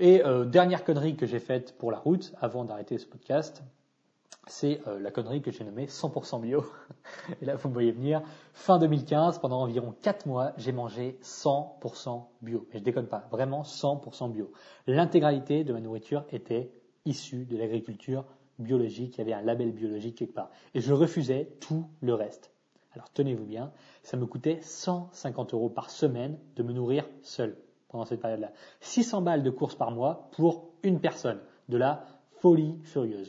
Et euh, dernière connerie que j'ai faite pour la route avant d'arrêter ce podcast, c'est euh, la connerie que j'ai nommée 100% bio. Et là, vous me voyez venir. Fin 2015, pendant environ 4 mois, j'ai mangé 100% bio. Et je déconne pas, vraiment 100% bio. L'intégralité de ma nourriture était issue de l'agriculture biologique. Il y avait un label biologique quelque part. Et je refusais tout le reste. Alors tenez-vous bien, ça me coûtait 150 euros par semaine de me nourrir seul pendant cette période-là. 600 balles de courses par mois pour une personne. De la folie furieuse.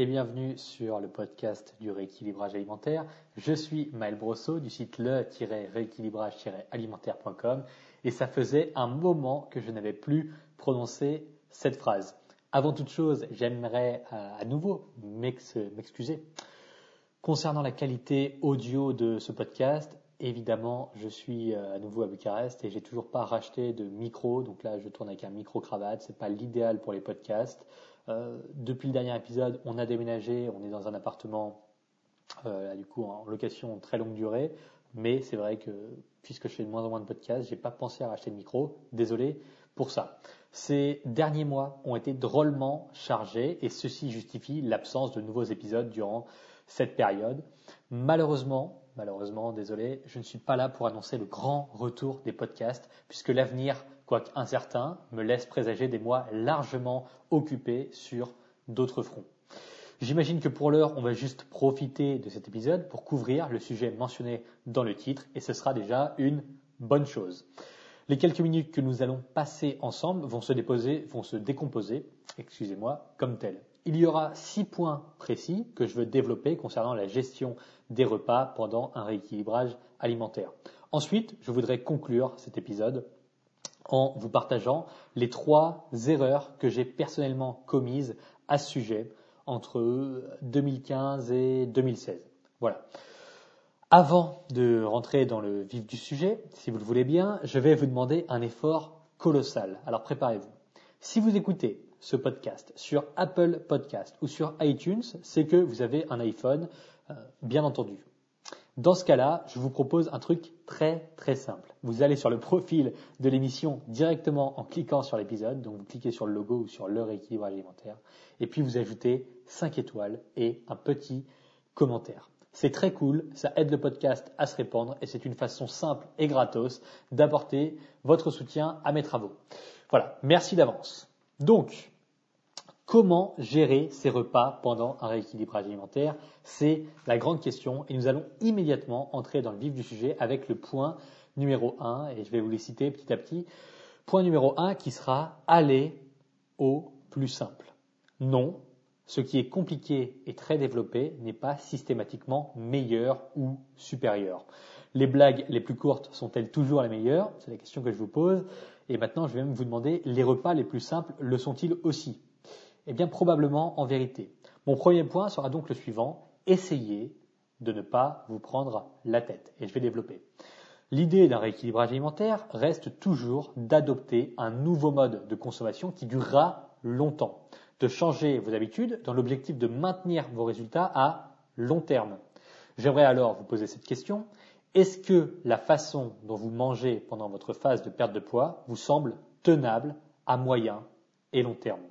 Et bienvenue sur le podcast du rééquilibrage alimentaire. Je suis Maël Brosseau du site le-rééquilibrage-alimentaire.com et ça faisait un moment que je n'avais plus prononcé cette phrase. Avant toute chose, j'aimerais euh, à nouveau m'excuser. Concernant la qualité audio de ce podcast, évidemment, je suis euh, à nouveau à Bucarest et j'ai toujours pas racheté de micro. Donc là, je tourne avec un micro cravate. C'est pas l'idéal pour les podcasts. Euh, depuis le dernier épisode, on a déménagé, on est dans un appartement, euh, du coup, en location très longue durée. Mais c'est vrai que puisque je fais de moins en moins de podcasts, j'ai pas pensé à racheter de micro. Désolé pour ça. Ces derniers mois ont été drôlement chargés et ceci justifie l'absence de nouveaux épisodes durant cette période. Malheureusement, malheureusement, désolé, je ne suis pas là pour annoncer le grand retour des podcasts puisque l'avenir quoique incertain, me laisse présager des mois largement occupés sur d'autres fronts. J'imagine que pour l'heure, on va juste profiter de cet épisode pour couvrir le sujet mentionné dans le titre et ce sera déjà une bonne chose. Les quelques minutes que nous allons passer ensemble vont se déposer, vont se décomposer, excusez-moi, comme telles. Il y aura six points précis que je veux développer concernant la gestion des repas pendant un rééquilibrage alimentaire. Ensuite, je voudrais conclure cet épisode en vous partageant les trois erreurs que j'ai personnellement commises à ce sujet entre 2015 et 2016. Voilà. Avant de rentrer dans le vif du sujet, si vous le voulez bien, je vais vous demander un effort colossal. Alors préparez-vous. Si vous écoutez ce podcast sur Apple Podcast ou sur iTunes, c'est que vous avez un iPhone, euh, bien entendu. Dans ce cas-là, je vous propose un truc très très simple. Vous allez sur le profil de l'émission directement en cliquant sur l'épisode, donc vous cliquez sur le logo ou sur leur équilibre alimentaire, et puis vous ajoutez 5 étoiles et un petit commentaire. C'est très cool, ça aide le podcast à se répandre et c'est une façon simple et gratos d'apporter votre soutien à mes travaux. Voilà, merci d'avance. Donc, Comment gérer ces repas pendant un rééquilibrage alimentaire? C'est la grande question et nous allons immédiatement entrer dans le vif du sujet avec le point numéro 1 et je vais vous les citer petit à petit. Point numéro 1 qui sera aller au plus simple. Non, ce qui est compliqué et très développé n'est pas systématiquement meilleur ou supérieur. Les blagues les plus courtes sont-elles toujours les meilleures? C'est la question que je vous pose. Et maintenant, je vais même vous demander, les repas les plus simples le sont-ils aussi? Eh bien, probablement en vérité. Mon premier point sera donc le suivant. Essayez de ne pas vous prendre la tête. Et je vais développer. L'idée d'un rééquilibrage alimentaire reste toujours d'adopter un nouveau mode de consommation qui durera longtemps, de changer vos habitudes dans l'objectif de maintenir vos résultats à long terme. J'aimerais alors vous poser cette question. Est-ce que la façon dont vous mangez pendant votre phase de perte de poids vous semble tenable à moyen et long terme?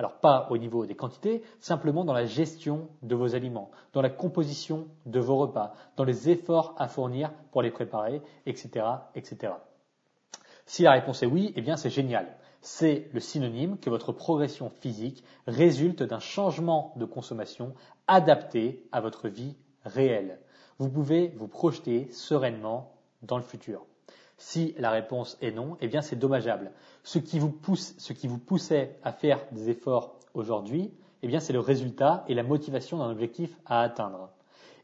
Alors pas au niveau des quantités, simplement dans la gestion de vos aliments, dans la composition de vos repas, dans les efforts à fournir pour les préparer, etc., etc. Si la réponse est oui, eh bien c'est génial. C'est le synonyme que votre progression physique résulte d'un changement de consommation adapté à votre vie réelle. Vous pouvez vous projeter sereinement dans le futur. Si la réponse est non, eh bien c'est dommageable. Ce qui vous pousse, ce qui vous poussait à faire des efforts aujourd'hui, eh bien c'est le résultat et la motivation d'un objectif à atteindre.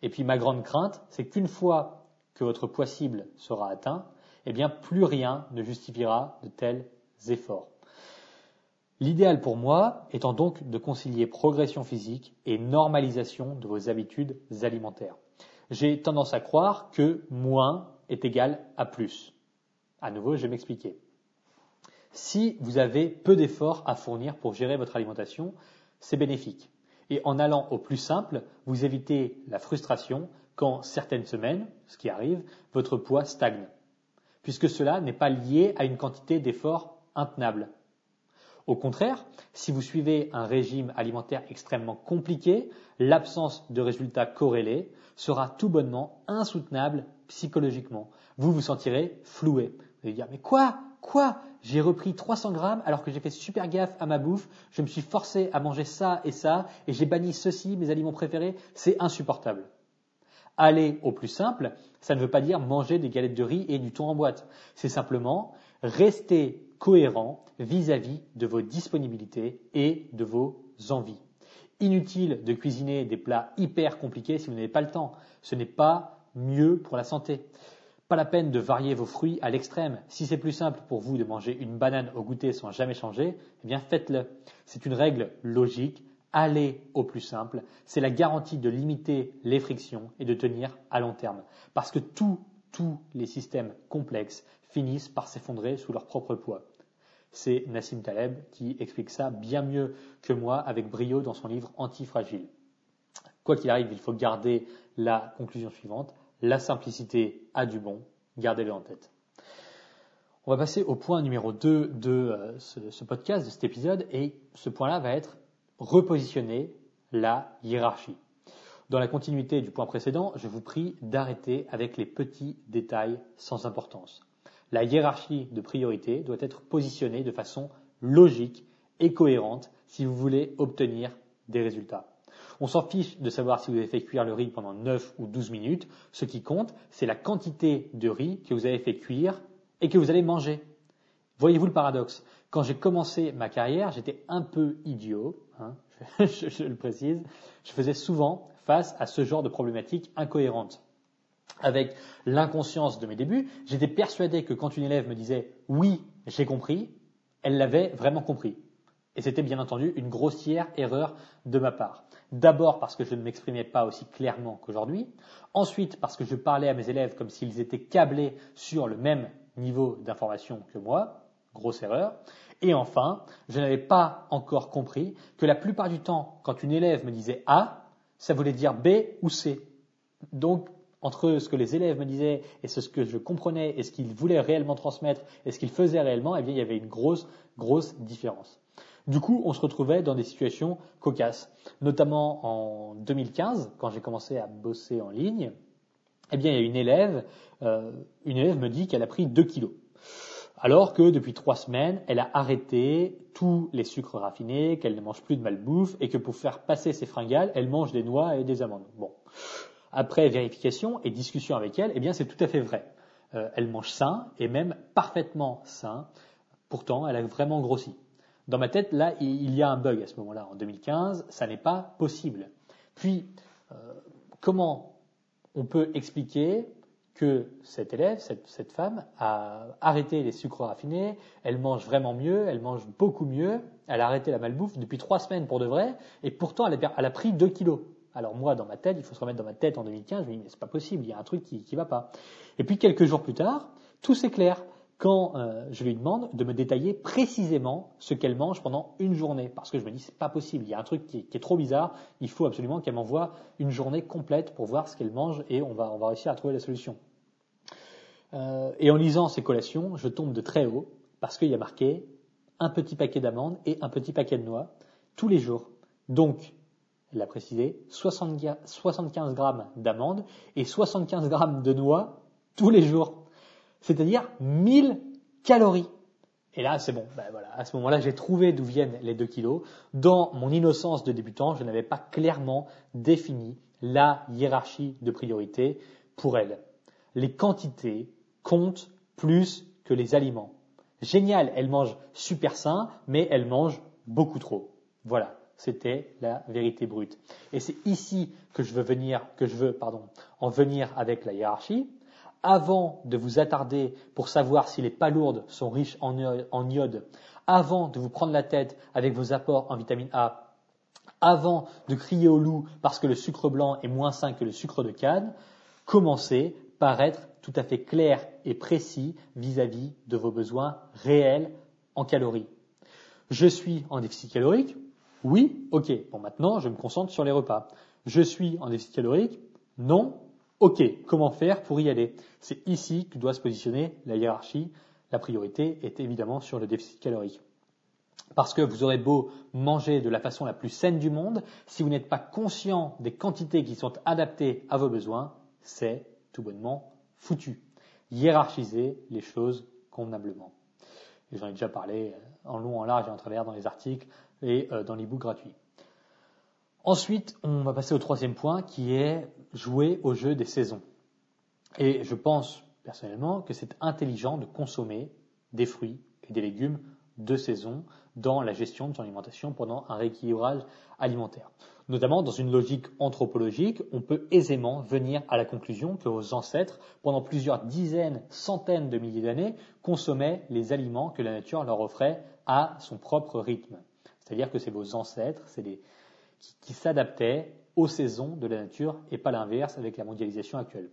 Et puis ma grande crainte, c'est qu'une fois que votre poids cible sera atteint, eh bien plus rien ne justifiera de tels efforts. L'idéal pour moi étant donc de concilier progression physique et normalisation de vos habitudes alimentaires. J'ai tendance à croire que moins est égal à plus. À nouveau, je vais m'expliquer. Si vous avez peu d'efforts à fournir pour gérer votre alimentation, c'est bénéfique. Et en allant au plus simple, vous évitez la frustration quand certaines semaines, ce qui arrive, votre poids stagne. Puisque cela n'est pas lié à une quantité d'efforts intenable. Au contraire, si vous suivez un régime alimentaire extrêmement compliqué, l'absence de résultats corrélés sera tout bonnement insoutenable psychologiquement. Vous vous sentirez floué. Vous allez dire, mais quoi? Quoi? J'ai repris 300 grammes alors que j'ai fait super gaffe à ma bouffe, je me suis forcé à manger ça et ça, et j'ai banni ceci, mes aliments préférés, c'est insupportable. Aller au plus simple, ça ne veut pas dire manger des galettes de riz et du thon en boîte. C'est simplement rester cohérent vis-à-vis de vos disponibilités et de vos envies. Inutile de cuisiner des plats hyper compliqués si vous n'avez pas le temps. Ce n'est pas mieux pour la santé. Pas la peine de varier vos fruits à l'extrême. Si c'est plus simple pour vous de manger une banane au goûter sans jamais changer, eh bien faites-le. C'est une règle logique. Allez au plus simple. C'est la garantie de limiter les frictions et de tenir à long terme. Parce que tous les systèmes complexes finissent par s'effondrer sous leur propre poids. C'est Nassim Taleb qui explique ça bien mieux que moi avec brio dans son livre Antifragile. Quoi qu'il arrive, il faut garder la conclusion suivante. La simplicité a du bon. Gardez-le en tête. On va passer au point numéro 2 de euh, ce, podcast, de cet épisode, et ce point-là va être repositionner la hiérarchie. Dans la continuité du point précédent, je vous prie d'arrêter avec les petits détails sans importance la hiérarchie de priorité doit être positionnée de façon logique et cohérente si vous voulez obtenir des résultats. On s'en fiche de savoir si vous avez fait cuire le riz pendant 9 ou 12 minutes. Ce qui compte, c'est la quantité de riz que vous avez fait cuire et que vous allez manger. Voyez-vous le paradoxe? Quand j'ai commencé ma carrière, j'étais un peu idiot, hein, je, je, le précise. Je faisais souvent face à ce genre de problématiques incohérentes avec l'inconscience de mes débuts, j'étais persuadé que quand une élève me disait oui, j'ai compris, elle l'avait vraiment compris. Et c'était bien entendu une grossière erreur de ma part. D'abord parce que je ne m'exprimais pas aussi clairement qu'aujourd'hui. Ensuite parce que je parlais à mes élèves comme s'ils étaient câblés sur le même niveau d'information que moi. Grosse erreur. Et enfin, je n'avais pas encore compris que la plupart du temps, quand une élève me disait A, ça voulait dire B ou C. Donc, entre ce que les élèves me disaient et ce que je comprenais et ce qu'ils voulaient réellement transmettre et ce qu'ils faisaient réellement, eh bien, il y avait une grosse, grosse différence. Du coup, on se retrouvait dans des situations cocasses, notamment en 2015, quand j'ai commencé à bosser en ligne. Eh bien, il y a une élève, euh, une élève me dit qu'elle a pris 2 kilos. Alors que depuis trois semaines, elle a arrêté tous les sucres raffinés, qu'elle ne mange plus de malbouffe et que pour faire passer ses fringales, elle mange des noix et des amandes. Bon après vérification et discussion avec elle, eh bien c'est tout à fait vrai. Euh, elle mange sain et même parfaitement sain. Pourtant, elle a vraiment grossi. Dans ma tête, là, il y a un bug à ce moment-là. En 2015, ça n'est pas possible. Puis, euh, comment on peut expliquer que cette élève, cette, femme, a arrêté les sucres raffinés, elle mange vraiment mieux, elle mange beaucoup mieux, elle a arrêté la malbouffe depuis trois semaines pour de vrai, et pourtant elle a, pris deux kilos. Alors moi, dans ma tête, il faut se remettre dans ma tête en 2015, je me dis, mais c'est pas possible, il y a un truc qui ne va pas. Et puis quelques jours plus tard, tout s'éclaire quand euh, je lui demande de me détailler précisément ce qu'elle mange pendant une journée. Parce que je me dis, c'est pas possible, il y a un truc qui est, trop bizarre, il faut absolument qu'elle m'envoie une journée complète pour voir ce qu'elle mange et on va, on va réussir à trouver la solution. Euh, et en lisant ces collations, je tombe de très haut parce qu'il y a marqué un petit paquet d'amandes et un petit paquet de noix tous les jours. Donc, elle l'a précisé, 75 grammes d'amandes et 75 grammes de noix tous les jours. C'est-à-dire 1000 calories. Et là, c'est bon. Ben voilà. À ce moment-là, j'ai trouvé d'où viennent les 2 kilos. Dans mon innocence de débutant, je n'avais pas clairement défini la hiérarchie de priorité pour elle. Les quantités comptent plus que les aliments. Génial, elle mange super sain, mais elle mange beaucoup trop. Voilà c'était la vérité brute. Et c'est ici que je veux venir, que je veux, pardon, en venir avec la hiérarchie. Avant de vous attarder pour savoir si les palourdes sont riches en iode, avant de vous prendre la tête avec vos apports en vitamine A, avant de crier au loup parce que le sucre blanc est moins sain que le sucre de canne, commencez par être tout à fait clair et précis vis-à-vis de vos besoins réels en calories. Je suis en déficit calorique Oui, ok. Bon, maintenant, je me concentre sur les repas. Je suis en déficit calorique Non Ok. Comment faire pour y aller? C'est ici que doit se positionner la hiérarchie. La priorité est évidemment sur le déficit calorique. Parce que vous aurez beau manger de la façon la plus saine du monde, si vous n'êtes pas conscient des quantités qui sont adaptées à vos besoins, c'est tout bonnement foutu. Hiérarchisez les choses convenablement. j'en ai déjà parlé euh, en long, en large et en travers dans les articles et euh, dans les books gratuits. Ensuite, on va passer au troisième point qui est jouer au jeu des saisons. Et je pense personnellement que c'est intelligent de consommer des fruits et des légumes de saison dans la gestion de son alimentation pendant un rééquilibrage alimentaire. Notamment dans une logique anthropologique, on peut aisément venir à la conclusion que vos ancêtres, pendant plusieurs dizaines, centaines de milliers d'années, consommaient les aliments que la nature leur offrait à son propre rythme. C'est-à-dire que c'est vos ancêtres, c'est qui, qui s'adaptaient aux saisons de la nature et pas l'inverse avec la mondialisation actuelle.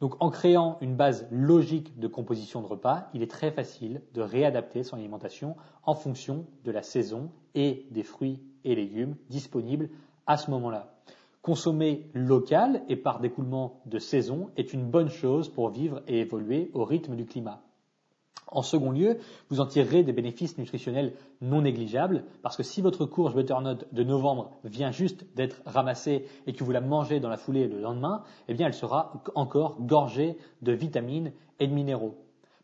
Donc en créant une base logique de composition de repas, il est très facile de réadapter son alimentation en fonction de la saison et des fruits et légumes disponibles à ce moment-là. Consommer local et par découlement de saison est une bonne chose pour vivre et évoluer au rythme du climat. En second lieu, vous en tirerez des bénéfices nutritionnels non négligeables, parce que si votre courge butternut de novembre vient juste d'être ramassée et que vous la mangez dans la foulée le lendemain, eh bien elle sera encore gorgée de vitamines et de minéraux.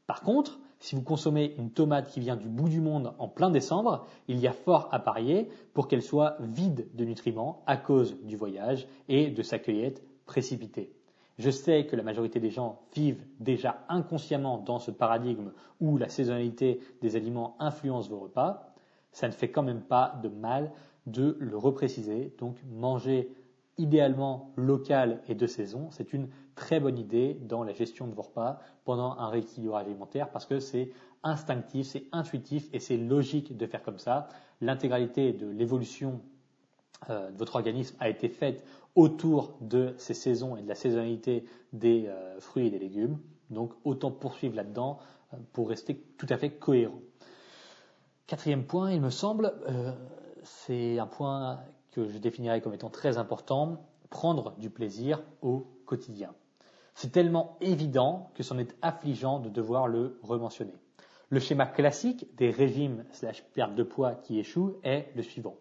Par contre, si vous consommez une tomate qui vient du bout du monde en plein décembre, il y a fort à parier pour qu'elle soit vide de nutriments à cause du voyage et de sa cueillette précipitée. Je sais que la majorité des gens vivent déjà inconsciemment dans ce paradigme où la saisonnalité des aliments influence vos repas. Ça ne fait quand même pas de mal de le repréciser. Donc manger idéalement local et de saison, c'est une très bonne idée dans la gestion de vos repas pendant un rééquilibrage alimentaire parce que c'est instinctif, c'est intuitif et c'est logique de faire comme ça. L'intégralité de l'évolution euh, de votre organisme a été faite autour de ces saisons et de la saisonnalité des euh, fruits et des légumes. Donc autant poursuivre là-dedans euh, pour rester tout à fait cohérent. Quatrième point, il me semble, euh, c'est un point que je définirais comme étant très important, prendre du plaisir au quotidien. C'est tellement évident que c'en est affligeant de devoir le rementionner. Le schéma classique des régimes slash perte de poids qui échouent est le suivant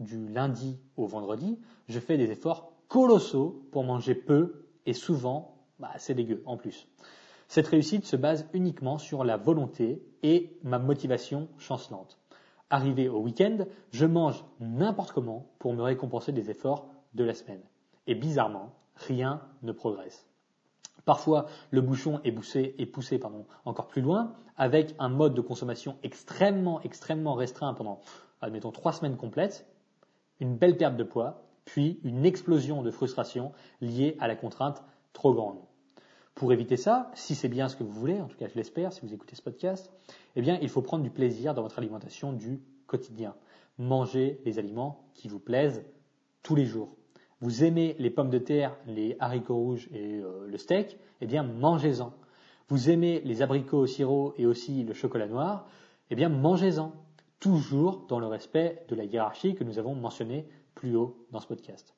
du lundi au vendredi, je fais des efforts colossaux pour manger peu et souvent bah, c'est dégueu en plus. Cette réussite se base uniquement sur la volonté et ma motivation chancelante. Arrivé au week-end, je mange n'importe comment pour me récompenser des efforts de la semaine. Et bizarrement, rien ne progresse. Parfois, le bouchon est poussé, est poussé pardon, encore plus loin, avec un mode de consommation extrêmement, extrêmement restreint pendant, admettons, trois semaines complètes, une belle perte de poids, puis une explosion de frustration liée à la contrainte trop grande. Pour éviter ça, si c'est bien ce que vous voulez, en tout cas je l'espère si vous écoutez ce podcast, eh bien il faut prendre du plaisir dans votre alimentation du quotidien. Mangez les aliments qui vous plaisent tous les jours. Vous aimez les pommes de terre, les haricots rouges et euh, le steak, eh bien mangez-en. Vous aimez les abricots au sirop et aussi le chocolat noir, eh bien mangez-en toujours dans le respect de la hiérarchie que nous avons mentionnée plus haut dans ce podcast.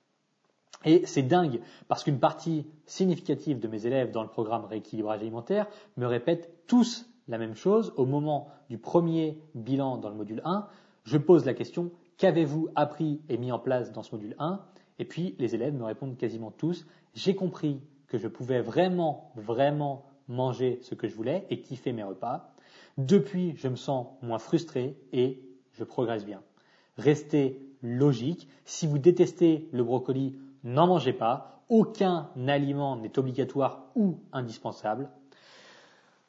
Et c'est dingue, parce qu'une partie significative de mes élèves dans le programme rééquilibrage alimentaire me répètent tous la même chose au moment du premier bilan dans le module 1. Je pose la question, qu'avez-vous appris et mis en place dans ce module 1 Et puis les élèves me répondent quasiment tous, j'ai compris que je pouvais vraiment, vraiment manger ce que je voulais et kiffer mes repas. Depuis, je me sens moins frustré et je progresse bien. Restez logique. Si vous détestez le brocoli, n'en mangez pas. Aucun aliment n'est obligatoire ou indispensable.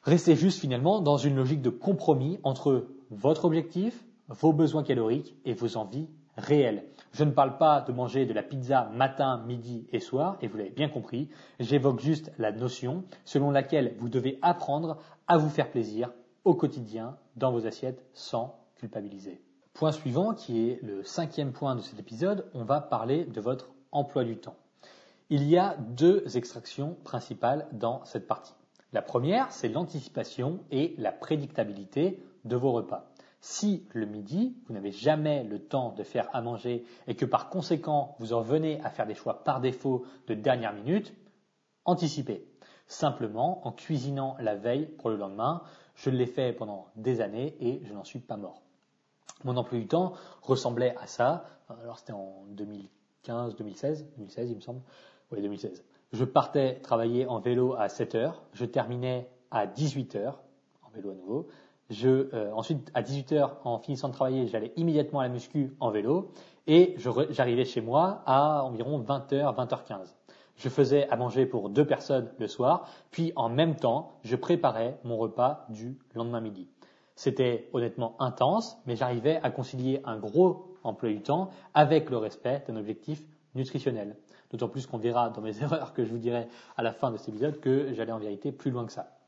Restez juste finalement dans une logique de compromis entre votre objectif, vos besoins caloriques et vos envies réel. Je ne parle pas de manger de la pizza matin, midi et soir, et vous l'avez bien compris, j'évoque juste la notion selon laquelle vous devez apprendre à vous faire plaisir au quotidien dans vos assiettes sans culpabiliser. Point suivant, qui est le cinquième point de cet épisode, on va parler de votre emploi du temps. Il y a deux extractions principales dans cette partie. La première, c'est l'anticipation et la prédictabilité de vos repas. Si le midi, vous n'avez jamais le temps de faire à manger et que par conséquent, vous en venez à faire des choix par défaut de dernière minute, anticipez. Simplement en cuisinant la veille pour le lendemain. Je l'ai fait pendant des années et je n'en suis pas mort. Mon emploi du temps ressemblait à ça. Alors c'était en 2015, 2016, 2016 il me semble. Oui, 2016. Je partais travailler en vélo à 7 heures. Je terminais à 18 heures en vélo à nouveau. Je, euh, ensuite, à 18h, en finissant de travailler, j'allais immédiatement à la muscu en vélo et j'arrivais chez moi à environ 20h, 20h15. Je faisais à manger pour deux personnes le soir, puis en même temps, je préparais mon repas du lendemain midi. C'était honnêtement intense, mais j'arrivais à concilier un gros emploi du temps avec le respect d'un objectif nutritionnel. D'autant plus qu'on verra dans mes erreurs que je vous dirai à la fin de cet épisode que j'allais en vérité plus loin que ça.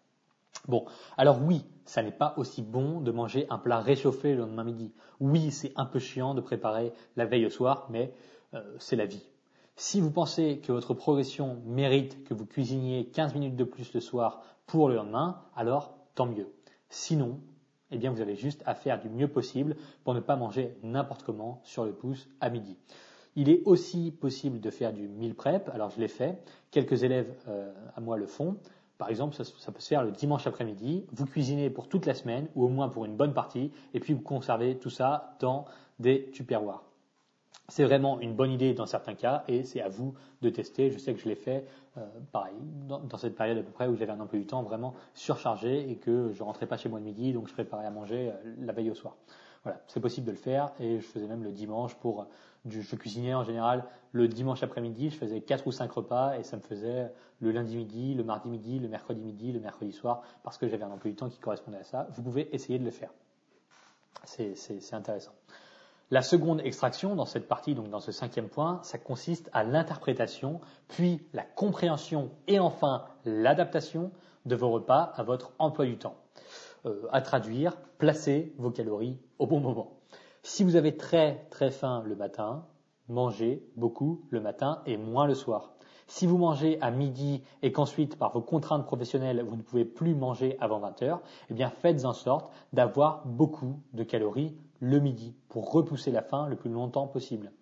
Bon, alors oui, ça n'est pas aussi bon de manger un plat réchauffé le lendemain midi. Oui, c'est un peu chiant de préparer la veille au soir, mais euh, c'est la vie. Si vous pensez que votre progression mérite que vous cuisiniez 15 minutes de plus le soir pour le lendemain, alors tant mieux. Sinon, eh bien vous avez juste à faire du mieux possible pour ne pas manger n'importe comment sur le pouce à midi. Il est aussi possible de faire du meal prep. Alors je l'ai fait. Quelques élèves euh, à moi le font. Par exemple, ça, peut se faire le dimanche après-midi. Vous cuisinez pour toute la semaine, ou au moins pour une bonne partie, et puis vous conservez tout ça dans des tupperwares. C'est vraiment une bonne idée dans certains cas, et c'est à vous de tester. Je sais que je l'ai fait, euh, pareil, dans, cette période à peu près où j'avais un emploi du temps vraiment surchargé et que je rentrais pas chez moi le midi, donc je préparais à manger euh, la veille au soir. Voilà, c'est possible de le faire, et je faisais même le dimanche pour je cuisinais en général le dimanche après-midi, je faisais quatre ou cinq repas et ça me faisait le lundi midi, le mardi midi, le mercredi midi, le mercredi soir parce que j'avais un emploi du temps qui correspondait à ça. Vous pouvez essayer de le faire. C'est intéressant. La seconde extraction dans cette partie, donc dans ce cinquième point, ça consiste à l'interprétation, puis la compréhension et enfin l'adaptation de vos repas à votre emploi du temps. Euh, à traduire, placez vos calories au bon moment. Si vous avez très très faim le matin, mangez beaucoup le matin et moins le soir. Si vous mangez à midi et qu'ensuite, par vos contraintes professionnelles, vous ne pouvez plus manger avant 20 heures, eh bien, faites en sorte d'avoir beaucoup de calories le midi pour repousser la faim le plus longtemps possible.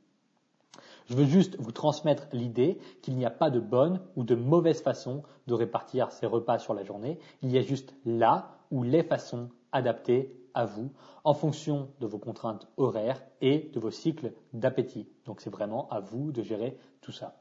Je veux juste vous transmettre l'idée qu'il n'y a pas de bonne ou de mauvaise façon de répartir ces repas sur la journée. Il y a juste là ou les façons adaptées à vous en fonction de vos contraintes horaires et de vos cycles d'appétit. Donc c'est vraiment à vous de gérer tout ça.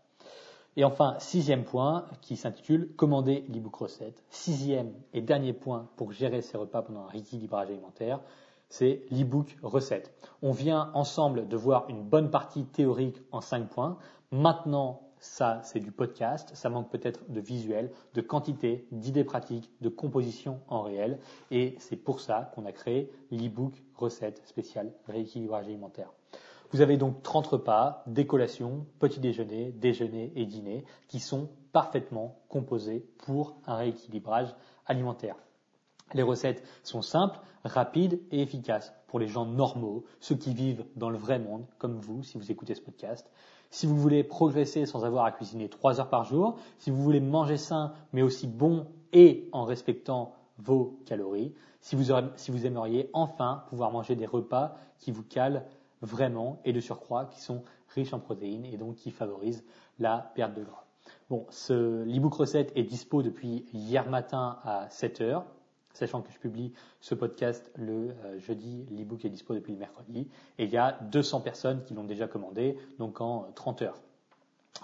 Et enfin, sixième point qui s'intitule Commander l'e-book recette. Sixième et dernier point pour gérer ses repas pendant un rééquilibrage alimentaire, c'est l'e-book recette. On vient ensemble de voir une bonne partie théorique en cinq points. Maintenant, ça, c'est du podcast. Ça manque peut-être de visuel, de quantité, d'idées pratiques, de composition en réel. Et c'est pour ça qu'on a créé l'e-book recette spéciale rééquilibrage alimentaire. Vous avez donc 30 repas, des collations, petit déjeuner, déjeuner et dîner qui sont parfaitement composés pour un rééquilibrage alimentaire. Les recettes sont simples, rapides et efficaces pour les gens normaux, ceux qui vivent dans le vrai monde, comme vous si vous écoutez ce podcast. Si vous voulez progresser sans avoir à cuisiner 3 heures par jour, si vous voulez manger sain mais aussi bon et en respectant vos calories, si vous, aimeriez enfin pouvoir manger des repas qui vous calent vraiment et de surcroît qui sont riches en protéines et donc qui favorisent la perte de gras. Bon, ce l'ebook recette est dispo depuis hier matin à 7 heures sachant que je publie ce podcast le euh, jeudi, l'ebook est dispo depuis le mercredi, et il y a 200 personnes qui l'ont déjà commandé, donc en 30 heures.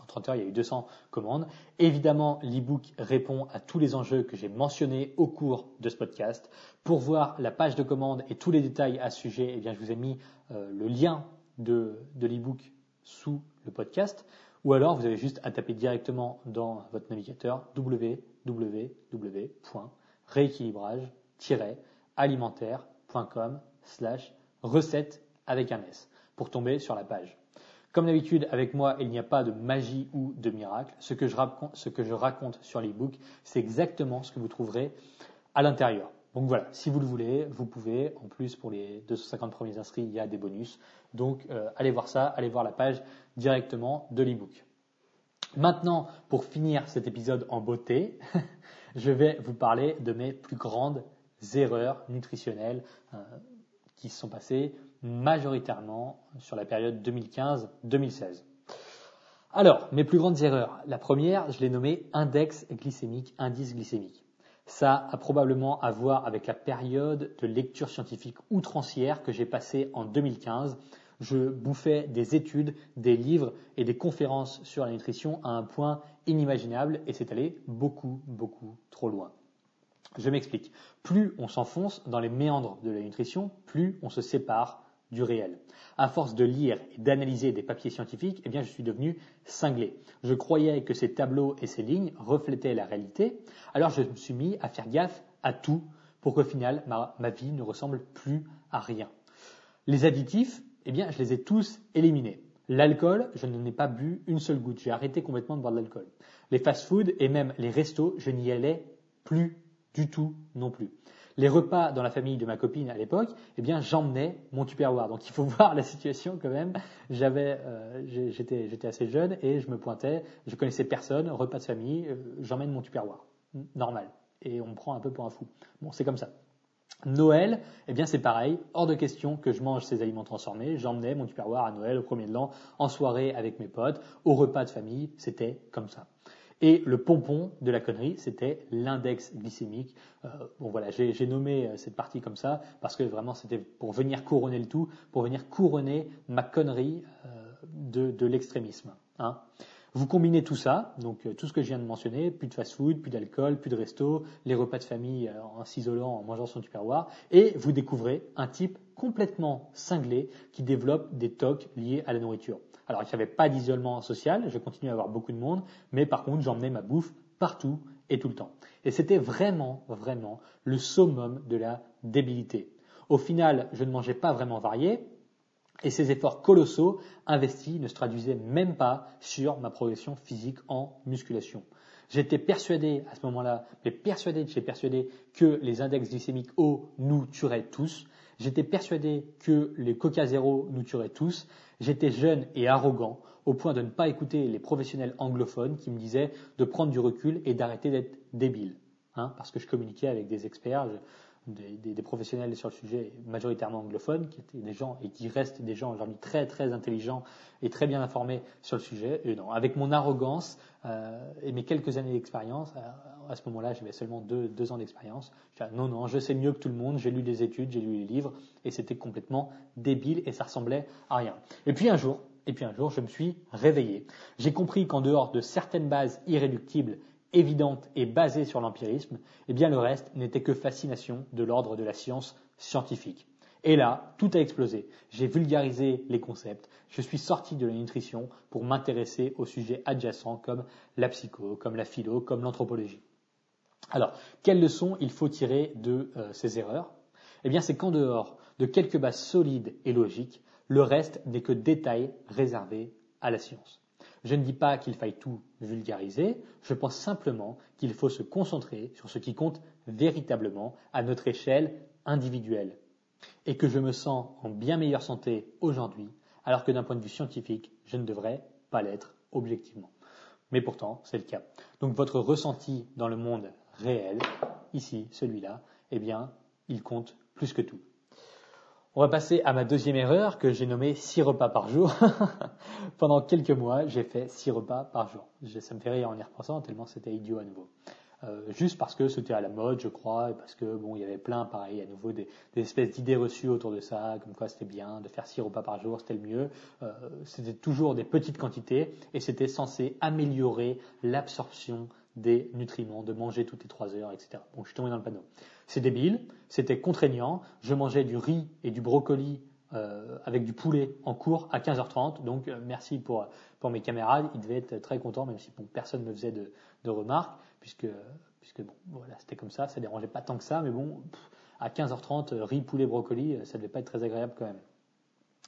En 30 heures, il y a eu 200 commandes. Évidemment, l'ebook répond à tous les enjeux que j'ai mentionnés au cours de ce podcast. Pour voir la page de commande et tous les détails à ce sujet, eh bien, je vous ai mis euh, le lien de, de l'ebook sous le podcast. Ou alors, vous avez juste à taper directement dans votre navigateur www rééquilibrage-alimentaire.com slash recette avec un S. pour tomber sur la page. Comme d'habitude, avec moi, il n'y a pas de magie ou de miracle. Ce que je raconte, ce que je sur l'ebook, c'est exactement ce que vous trouverez à l'intérieur. Donc voilà, si vous le voulez, vous pouvez. En plus, pour les 250 premiers inscrits, il y a des bonus. Donc euh, allez voir ça, allez voir la page directement de l'ebook. Maintenant, pour finir cet épisode en beauté, je vais vous parler de mes plus grandes erreurs nutritionnelles euh, qui se sont passées majoritairement sur la période 2015-2016. Alors, mes plus grandes erreurs. La première, je l'ai nommée index glycémique, indice glycémique. Ça a probablement à voir avec la période de lecture scientifique outrancière que j'ai passée en 2015. Je bouffais des études, des livres et des conférences sur la nutrition à un point inimaginable et c'est allé beaucoup, beaucoup trop loin. Je m'explique. Plus on s'enfonce dans les méandres de la nutrition, plus on se sépare du réel. À force de lire et d'analyser des papiers scientifiques, eh bien, je suis devenu cinglé. Je croyais que ces tableaux et ces lignes reflétaient la réalité, alors je me suis mis à faire gaffe à tout pour qu'au final, ma, vie ne ressemble plus à rien. Les additifs, eh bien, je les ai tous éliminés. L'alcool, je n'en ai pas bu une seule goutte. J'ai arrêté complètement de boire de l'alcool. Les fast-foods et même les restos, je n'y allais plus du tout non plus les repas dans la famille de ma copine à l'époque, eh bien, j'emmenais mon tupperware. Donc, il faut voir la situation quand même. J'avais, euh, j'étais, j'étais assez jeune et je me pointais. Je connaissais personne. Repas de famille, euh, j'emmène mon tupperware. Normal. Et on me prend un peu pour un fou. Bon, c'est comme ça. Noël, eh bien c'est pareil, hors de question que je mange ces aliments transformés. J'emmenais mon tupperware à Noël au premier de l'an, en soirée avec mes potes, au repas de famille, c'était comme ça. Et le pompon de la connerie, c'était l'index glycémique. Euh, bon voilà, j'ai nommé euh, cette partie comme ça parce que vraiment c'était pour venir couronner le tout, pour venir couronner ma connerie euh, de, l'extrémisme. Hein. Vous combinez tout ça, donc tout ce que je viens de mentionner, plus de fast-food, plus d'alcool, plus de resto, les repas de famille en s'isolant, en mangeant son tupperware, et vous découvrez un type complètement cinglé qui développe des tocs liés à la nourriture. Alors, il n'y avait pas d'isolement social, je continuais à avoir beaucoup de monde, mais par contre, j'emmenais ma bouffe partout et tout le temps. Et c'était vraiment, vraiment le summum de la débilité. Au final, je ne mangeais pas vraiment varié, et ces efforts colossaux investis ne se traduisaient même pas sur ma progression physique en musculation. J'étais persuadé à ce moment-là, mais persuadé, j'ai persuadé que les index glycémiques hauts nous tueraient tous. J'étais persuadé que les Coca Zéro nous tueraient tous. J'étais jeune et arrogant au point de ne pas écouter les professionnels anglophones qui me disaient de prendre du recul et d'arrêter d'être débile. Hein, parce que je communiquais avec des experts, des, professionnels sur le sujet majoritairement anglophones, qui étaient des gens et qui restent des gens aujourd'hui très très intelligents et très bien informés sur le sujet. Et non, avec mon arrogance euh, et mes quelques années d'expérience, euh, à ce moment-là, j'avais seulement deux, deux ans d'expérience. Non, non, je sais mieux que tout le monde. J'ai lu des études, j'ai lu les livres, et c'était complètement débile et ça ressemblait à rien. Et puis un jour, et puis un jour, je me suis réveillé. J'ai compris qu'en dehors de certaines bases irréductibles évidente et basée sur l'empirisme, eh bien le reste n'était que fascination de l'ordre de la science scientifique. Et là, tout a explosé. J'ai vulgarisé les concepts. Je suis sorti de la nutrition pour m'intéresser aux sujets adjacents comme la psycho, comme la philo, comme l'anthropologie. Alors, quelles leçons il faut tirer de euh, ces erreurs? Eh bien, c'est qu'en dehors de quelques bases solides et logiques, le reste n'est que détails réservés à la science. Je ne dis pas qu'il faille tout vulgariser, je pense simplement qu'il faut se concentrer sur ce qui compte véritablement à notre échelle individuelle. Et que je me sens en bien meilleure santé aujourd'hui, alors que d'un point de vue scientifique, je ne devrais pas l'être objectivement. Mais pourtant, c'est le cas. Donc votre ressenti dans le monde réel, ici, celui-là, eh bien, il compte plus que tout. On va passer à ma deuxième erreur que j'ai nommée 6 repas par jour. Pendant quelques mois, j'ai fait 6 repas par jour. Ça me fait rire en y repensant tellement c'était idiot à nouveau. Euh, juste parce que c'était à la mode, je crois, et parce que bon, il y avait plein, pareil, à nouveau des, espèces d'idées reçues autour de ça, comme quoi c'était bien de faire 6 repas par jour, c'était le mieux. Euh, c'était toujours des petites quantités et c'était censé améliorer l'absorption des nutriments, de manger toutes les 3 heures, etc. Bon, je suis tombé dans le panneau. C'est débile, c'était contraignant. Je mangeais du riz et du brocoli euh, avec du poulet en cours à 15h30. Donc euh, merci pour, mes camarades. Ils devaient être très contents, même si personne ne faisait de, remarques, puisque, bon, voilà, c'était comme ça. Ça dérangeait pas tant que ça, mais bon, à 15h30, riz, poulet, brocoli, ça devait pas être très agréable quand même.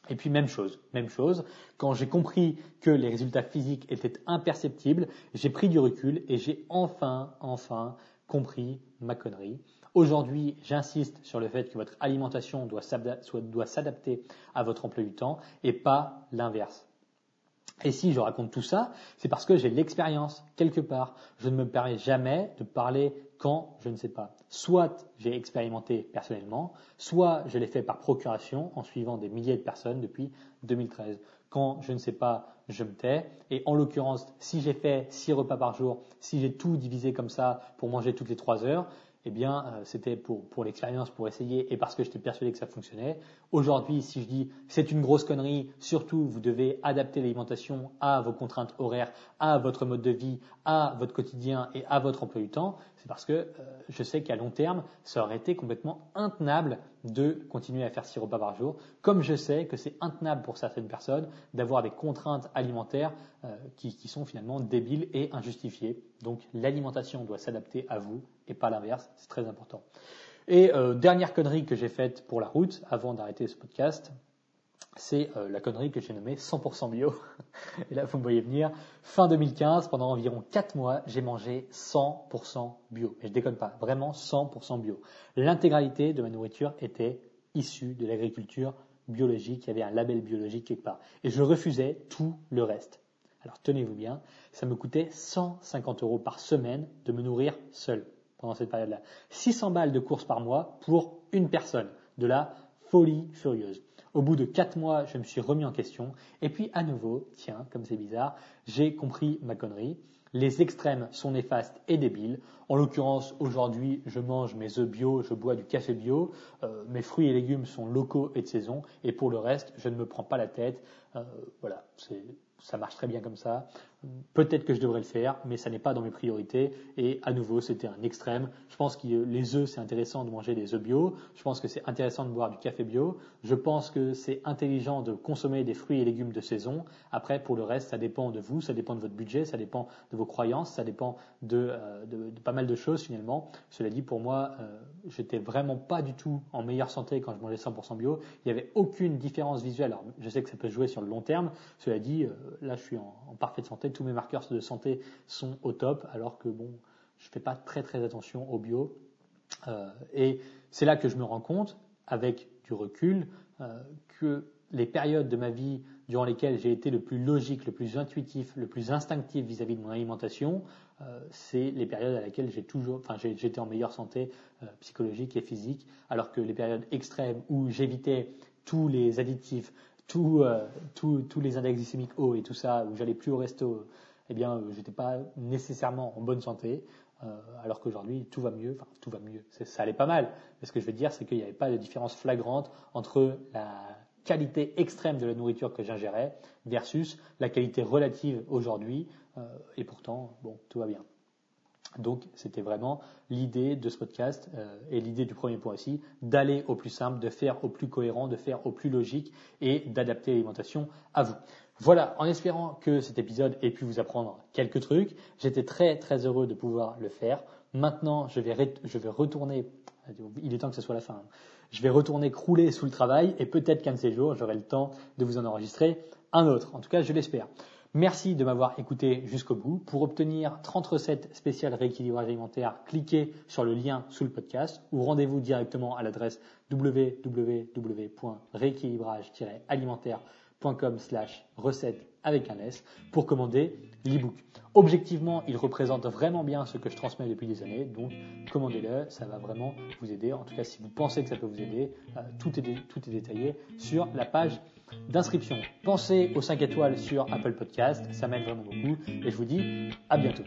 Et puis même chose, même chose, quand j'ai compris que les résultats physiques étaient imperceptibles, j'ai pris du recul et j'ai enfin, enfin compris ma connerie. Aujourd'hui, j'insiste sur le fait que votre alimentation doit s'adapter à votre emploi du temps et pas l'inverse. Et si je raconte tout ça, c'est parce que j'ai l'expérience quelque part. Je ne me permets jamais de parler quand je ne sais pas. Soit j'ai expérimenté personnellement, soit je l'ai fait par procuration en suivant des milliers de personnes depuis 2013. Quand je ne sais pas, je me tais. Et en l'occurrence, si j'ai fait six repas par jour, si j'ai tout divisé comme ça pour manger toutes les trois heures, eh bien, euh, c'était pour, pour l'expérience, pour essayer et parce que j'étais persuadé que ça fonctionnait. Aujourd'hui, si je dis c'est une grosse connerie, surtout vous devez adapter l'alimentation à vos contraintes horaires, à votre mode de vie, à votre quotidien et à votre emploi du temps, c'est parce que euh, je sais qu'à long terme, ça aurait été complètement intenable de continuer à faire six repas par jour, comme je sais que c'est intenable pour certaines personnes d'avoir des contraintes alimentaires euh, qui, sont finalement débiles et injustifiées. Donc l'alimentation doit s'adapter à vous et pas l'inverse, c'est très important. Et euh, dernière connerie que j'ai faite pour la route avant d'arrêter ce podcast, c'est euh, la connerie que j'ai nommée 100% bio. Et là, vous me voyez venir. Fin 2015, pendant environ 4 mois, j'ai mangé 100% bio. Et je déconne pas, vraiment 100% bio. L'intégralité de ma nourriture était issue de l'agriculture biologique. Il y avait un label biologique quelque part. Et je refusais tout le reste. Alors tenez-vous bien, ça me coûtait 150 euros par semaine de me nourrir seul pendant cette période-là. 600 balles de courses par mois pour une personne. De la folie furieuse. Au bout de quatre mois, je me suis remis en question. Et puis à nouveau, tiens, comme c'est bizarre, j'ai compris ma connerie. Les extrêmes sont néfastes et débiles. En l'occurrence, aujourd'hui, je mange mes œufs bio, je bois du café bio, euh, mes fruits et légumes sont locaux et de saison, et pour le reste, je ne me prends pas la tête. Euh, voilà, ça marche très bien comme ça. Peut-être que je devrais le faire, mais ça n'est pas dans mes priorités. Et à nouveau, c'était un extrême. Je pense que les œufs, c'est intéressant de manger des œufs bio. Je pense que c'est intéressant de boire du café bio. Je pense que c'est intelligent de consommer des fruits et légumes de saison. Après, pour le reste, ça dépend de vous, ça dépend de votre budget, ça dépend de vos croyances, ça dépend de, euh, pas mal de choses finalement. Cela dit, pour moi, euh, j'étais vraiment pas du tout en meilleure santé quand je mangeais 100% bio. Il n'y avait aucune différence visuelle. Alors, je sais que ça peut jouer sur le long terme. Cela dit, euh, là, je suis en, en parfaite santé tous mes marqueurs de santé sont au top, alors que bon, je fais pas très très attention au bio. Euh, et c'est là que je me rends compte, avec du recul, euh, que les périodes de ma vie durant lesquelles j'ai été le plus logique, le plus intuitif, le plus instinctif vis-à-vis de mon alimentation, euh, c'est les périodes à laquelle j'ai toujours, enfin, j'étais en meilleure santé psychologique et physique, alors que les périodes extrêmes où j'évitais tous les additifs, euh, tous les index glycémiques hauts et tout ça, où j'allais plus au resto, eh bien, euh, j'étais pas nécessairement en bonne santé. Euh, alors qu'aujourd'hui, tout va mieux. Enfin, tout va mieux. Ça allait pas mal. Mais ce que je veux dire, c'est qu'il n'y avait pas de différence flagrante entre la qualité extrême de la nourriture que j'ingérais versus la qualité relative aujourd'hui. et pourtant, bon, tout va bien. Donc, c'était vraiment l'idée de ce podcast euh, et l'idée du premier point aussi, d'aller au plus simple, de faire au plus cohérent, de faire au plus logique et d'adapter l'alimentation à vous. Voilà, en espérant que cet épisode ait pu vous apprendre quelques trucs. J'étais très très heureux de pouvoir le faire. Maintenant, je vais, retourner, il est temps que ce soit la fin, hein. je vais retourner crouler sous le travail et peut-être qu'un de ces jours, j'aurai le temps de vous en enregistrer un autre. En tout cas, je l'espère. Merci de m'avoir écouté jusqu'au bout. Pour obtenir 30 recettes spéciales rééquilibrage alimentaire, cliquez sur le lien sous le podcast ou rendez-vous directement à l'adresse www.rééquilibrage-alimentaire.com slash recettes avec un S pour commander l'ebook. Objectivement, il représente vraiment bien ce que je transmets depuis des années, donc commandez-le, ça va vraiment vous aider. En tout cas, si vous pensez que ça peut vous aider, euh, tout, est, tout est détaillé sur la page d'inscription. Pensez aux 5 étoiles sur Apple Podcast, ça m'aide vraiment beaucoup et je vous dis à bientôt.